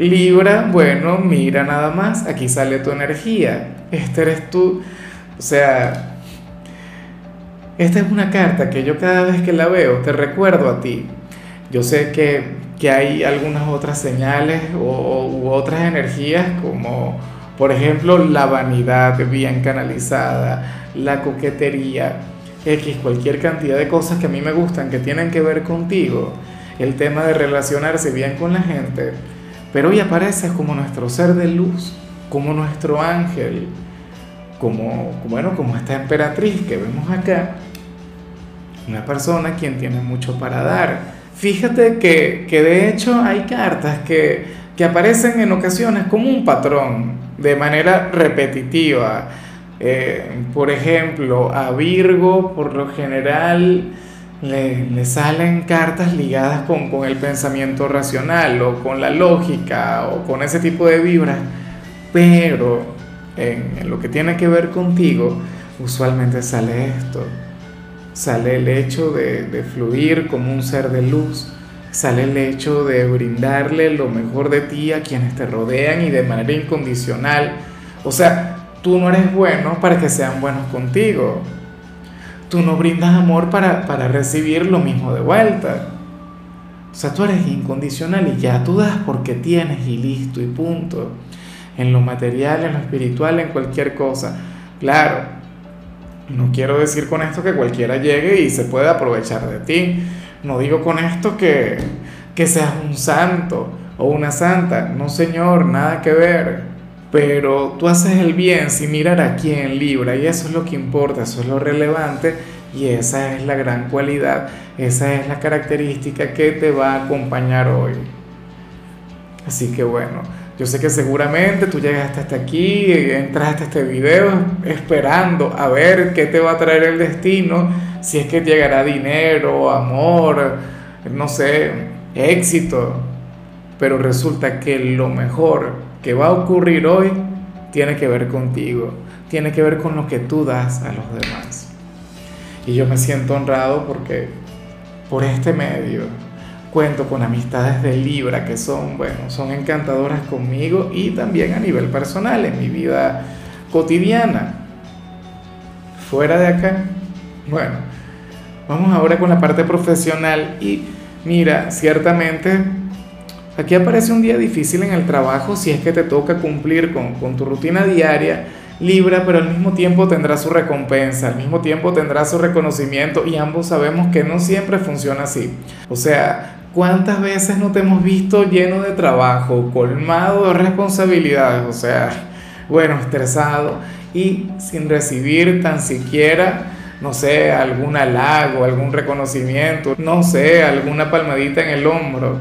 Libra, bueno, mira nada más, aquí sale tu energía. Este eres tú. O sea, esta es una carta que yo cada vez que la veo te recuerdo a ti. Yo sé que, hay algunas otras señales o, u otras energías como, por ejemplo, la vanidad bien canalizada, la coquetería, X, cualquier cantidad de cosas que a mí me gustan, que tienen que ver contigo. El tema de relacionarse bien con la gente pero hoy apareces como nuestro ser de luz, como nuestro ángel, como, bueno, como esta emperatriz que vemos acá, una persona quien tiene mucho para dar. Fíjate que, de hecho hay cartas que, que, aparecen en ocasiones como un patrón, de manera repetitiva. Eh, por ejemplo, a Virgo, por lo general, le, salen cartas ligadas con, el pensamiento racional o con la lógica o con ese tipo de vibras, pero en, lo que tiene que ver contigo, usualmente sale esto, sale el hecho de, de fluir como un ser de luz, sale el hecho de brindarle lo mejor de ti a quienes te rodean y de manera incondicional. O sea, tú no eres bueno para que sean buenos contigo tú no brindas amor para, recibir lo mismo de vuelta. O sea, tú eres incondicional y ya tú das porque tienes y listo y punto. En lo material, en lo espiritual, en cualquier cosa. Claro, no quiero decir con esto que cualquiera llegue y se pueda aprovechar de ti. No digo con esto que, que seas un santo o una santa. No, señor, nada que ver pero tú haces el bien sin mirar a quién libra y eso es lo que importa, eso es lo relevante y esa es la gran cualidad, esa es la característica que te va a acompañar hoy. Así que bueno, yo sé que seguramente tú llegaste hasta aquí, entraste a este video esperando a ver qué te va a traer el destino, si es que llegará dinero, amor, no sé, éxito, pero resulta que lo mejor que va a ocurrir hoy tiene que ver contigo, tiene que ver con lo que tú das a los demás. Y yo me siento honrado porque por este medio cuento con amistades de Libra que son, bueno, son encantadoras conmigo y también a nivel personal, en mi vida cotidiana. Fuera de acá, bueno, vamos ahora con la parte profesional y mira, ciertamente Aquí aparece un día difícil en el trabajo si es que te toca cumplir con, tu rutina diaria, Libra, pero al mismo tiempo tendrá su recompensa, al mismo tiempo tendrá su reconocimiento y ambos sabemos que no siempre funciona así. O sea, ¿cuántas veces no te hemos visto lleno de trabajo, colmado de responsabilidades? O sea, bueno, estresado y sin recibir tan siquiera no sé, algún halago, algún reconocimiento, no sé, alguna palmadita en el hombro.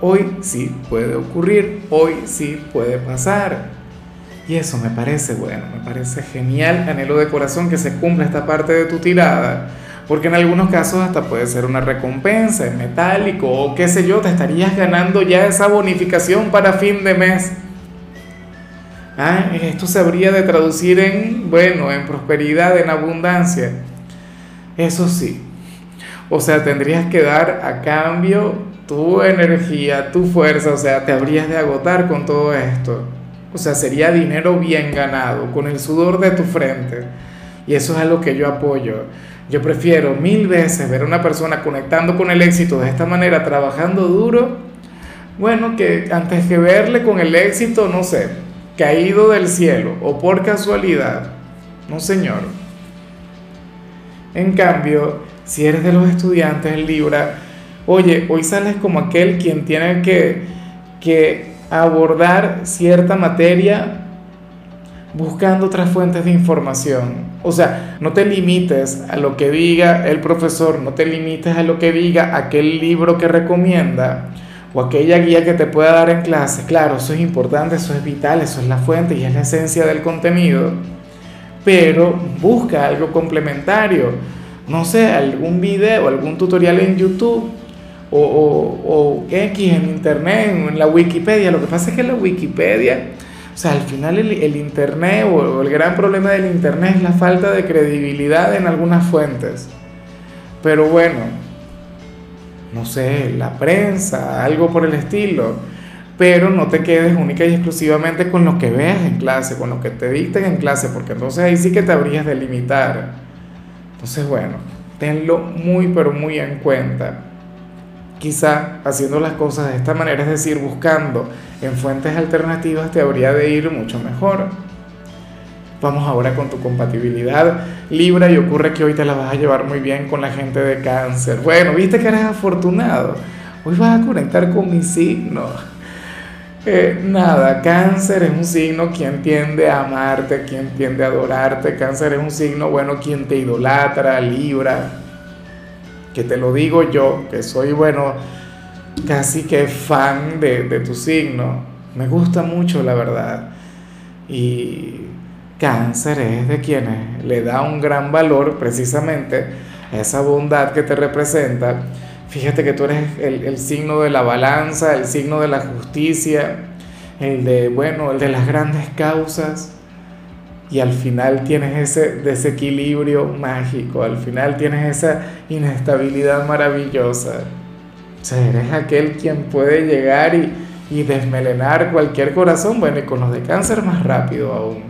Hoy sí puede ocurrir, hoy sí puede pasar. Y eso me parece bueno, me parece genial, anhelo de corazón que se cumpla esta parte de tu tirada, porque en algunos casos hasta puede ser una recompensa en metálico o qué sé yo, te estarías ganando ya esa bonificación para fin de mes. Ah, esto se habría de traducir en, bueno, en prosperidad, en abundancia. Eso sí. O sea, tendrías que dar a cambio tu energía, tu fuerza, o sea, te habrías de agotar con todo esto. O sea, sería dinero bien ganado, con el sudor de tu frente. Y eso es algo que yo apoyo. Yo prefiero mil veces ver a una persona conectando con el éxito de esta manera, trabajando duro, bueno, que antes que verle con el éxito, no sé, caído del cielo o por casualidad. No, señor. En cambio, si eres de los estudiantes en Libra, oye, hoy sales como aquel quien tiene que, que abordar cierta materia buscando otras fuentes de información. O sea, no te limites a lo que diga el profesor, no te limites a lo que diga aquel libro que recomienda. o aquella guía que te pueda dar en clase. Claro, eso es importante, eso es vital, eso es la fuente y es la esencia del contenido, pero busca algo complementario. No sé, algún video, algún tutorial en YouTube o, o, o X en Internet, en la Wikipedia. Lo que pasa es que la Wikipedia, o sea, al final el, el Internet o el gran problema del Internet es la falta de credibilidad en algunas fuentes. Pero bueno, no sé, la prensa, algo por el estilo. Pero no te quedes única y exclusivamente con lo que veas en clase, con lo que te dicten en clase, porque entonces ahí sí que te habrías de limitar. Entonces, bueno, tenlo muy, pero muy en cuenta. Quizá haciendo las cosas de esta manera, es decir, buscando en fuentes alternativas, te habría de ir mucho mejor. Vamos ahora con tu compatibilidad Libra y ocurre que hoy te la vas a llevar muy bien con la gente de cáncer. Bueno, viste que eres afortunado. Hoy vas a conectar con mi signo. Eh, nada, cáncer es un signo quien tiende a amarte, quien tiende a adorarte. Cáncer es un signo, bueno, quien te idolatra, Libra. Que te lo digo yo, que soy, bueno, casi que fan de, de tu signo. Me gusta mucho, la verdad. Y Cáncer es de quienes le da un gran valor precisamente a esa bondad que te representa. Fíjate que tú eres el, el, signo de la balanza, el signo de la justicia, el de, bueno, el de las grandes causas. Y al final tienes ese desequilibrio mágico, al final tienes esa inestabilidad maravillosa. O sea, eres aquel quien puede llegar y, desmelenar cualquier corazón, bueno, y con los de cáncer más rápido aún.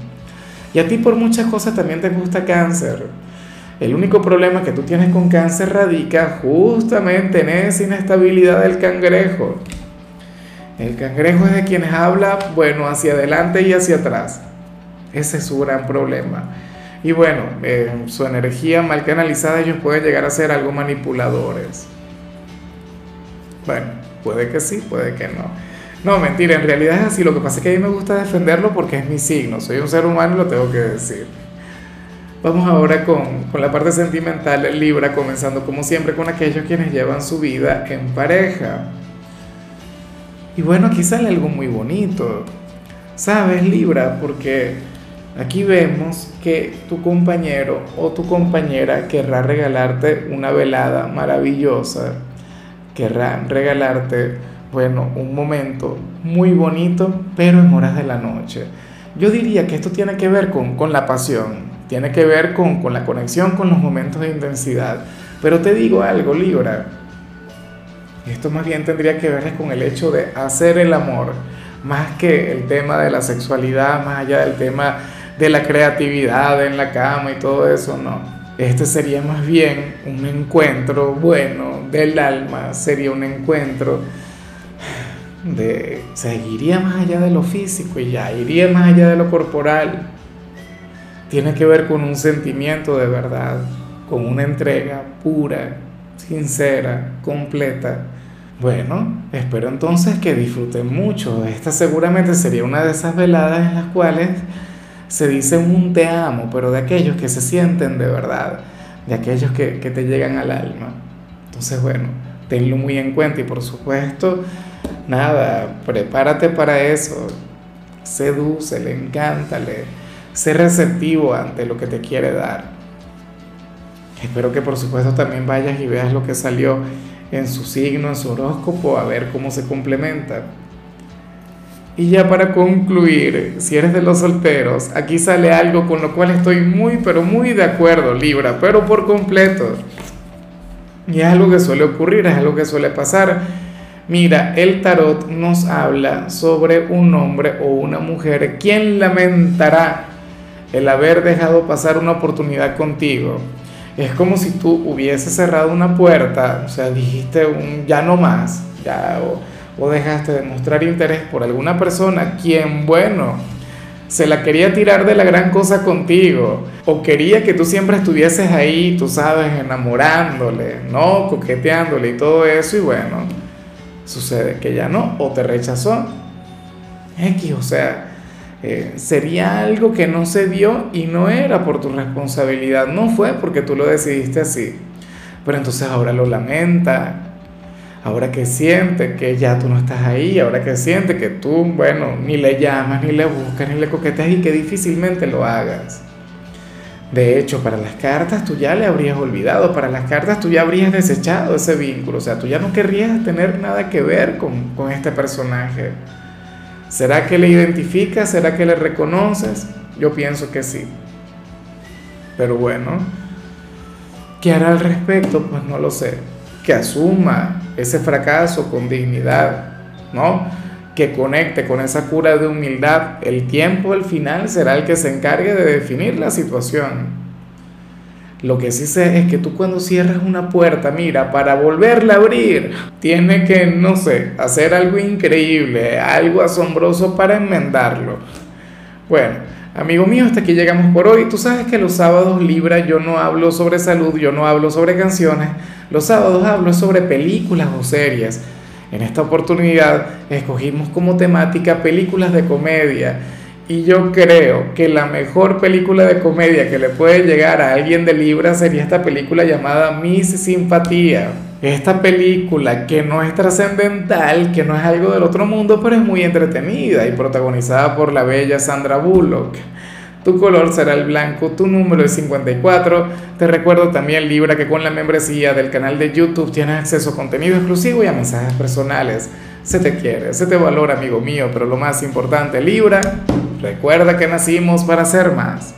Y a ti por muchas cosas también te gusta cáncer. El único problema que tú tienes con cáncer radica justamente en esa inestabilidad del cangrejo. El cangrejo es de quienes habla, bueno, hacia adelante y hacia atrás. Ese es su gran problema. Y bueno, eh, su energía mal canalizada ellos pueden llegar a ser algo manipuladores. Bueno, puede que sí, puede que no. No, mentira, en realidad es así. Lo que pasa es que a mí me gusta defenderlo porque es mi signo. Soy un ser humano y lo tengo que decir. Vamos ahora con, con la parte sentimental Libra, comenzando como siempre con aquellos quienes llevan su vida en pareja. Y bueno, aquí sale algo muy bonito. ¿Sabes, Libra? Porque aquí vemos que tu compañero o tu compañera querrá regalarte una velada maravillosa. Querrá regalarte bueno, un momento muy bonito, pero en horas de la noche. Yo diría que esto tiene que ver con, con la pasión, tiene que ver con, con la conexión con los momentos de intensidad. Pero te digo algo, Libra, esto más bien tendría que ver con el hecho de hacer el amor, más que el tema de la sexualidad, más allá del tema de la creatividad en la cama y todo eso, no. Este sería más bien un encuentro bueno del alma, sería un encuentro de, se iría más allá de lo físico y ya, iría más allá de lo corporal. Tiene que ver con un sentimiento de verdad, con una entrega pura, sincera, completa. Bueno, espero entonces que disfruten mucho. Esta seguramente sería una de esas veladas en las cuales se dice un te amo, pero de aquellos que se sienten de verdad, de aquellos que, que te llegan al alma. Entonces, bueno, tenlo muy en cuenta y por supuesto nada, prepárate para eso, sedúcele, encántale, sé receptivo ante lo que te quiere dar. Espero que por supuesto también vayas y veas lo que salió en su signo, en su horóscopo, a ver cómo se complementa. Y ya para concluir, si eres de los solteros, aquí sale algo con lo cual estoy muy, pero muy de acuerdo, Libra, pero por completo. Y es algo que suele ocurrir, es algo que suele pasar Mira, el tarot nos habla sobre un hombre o una mujer quien lamentará el haber dejado pasar una oportunidad contigo. Es como si tú hubieses cerrado una puerta, o sea, dijiste un ya no más, ya, o, o dejaste de mostrar interés por alguna persona quien, bueno, se la quería tirar de la gran cosa contigo, o quería que tú siempre estuvieses ahí, tú sabes, enamorándole, ¿no? Coqueteándole y todo eso, y bueno sucede que ya no, o te rechazó. X, o sea, eh, sería algo que no se dio y no era por tu responsabilidad, no fue porque tú lo decidiste así. Pero entonces ahora lo lamenta, ahora que siente que ya tú no estás ahí, ahora que siente que tú, bueno, ni le llamas, ni le buscas, ni le coqueteas y que difícilmente lo hagas. De hecho, para las cartas tú ya le habrías olvidado, para las cartas tú ya habrías desechado ese vínculo, o sea, tú ya no querrías tener nada que ver con, con este personaje. ¿Será que le identificas? ¿Será que le reconoces? Yo pienso que sí. Pero bueno, ¿qué hará al respecto? Pues no lo sé. Que asuma ese fracaso con dignidad, ¿no? Que conecte con esa cura de humildad. El tiempo al final será el que se encargue de definir la situación. Lo que sí sé es que tú cuando cierras una puerta, mira, para volverla a abrir, tiene que, no sé, hacer algo increíble, algo asombroso para enmendarlo. Bueno, amigo mío, hasta aquí llegamos por hoy. Tú sabes que los sábados Libra yo no hablo sobre salud, yo no hablo sobre canciones. Los sábados hablo sobre películas o series. En esta oportunidad escogimos como temática películas de comedia y yo creo que la mejor película de comedia que le puede llegar a alguien de Libra sería esta película llamada Miss Simpatía. Esta película que no es trascendental, que no es algo del otro mundo, pero es muy entretenida y protagonizada por la bella Sandra Bullock. Tu color será el blanco, tu número es 54. Te recuerdo también, Libra, que con la membresía del canal de YouTube tienes acceso a contenido exclusivo y a mensajes personales. Se te quiere, se te valora, amigo mío, pero lo más importante, Libra, Recuerda que nacimos para ser más.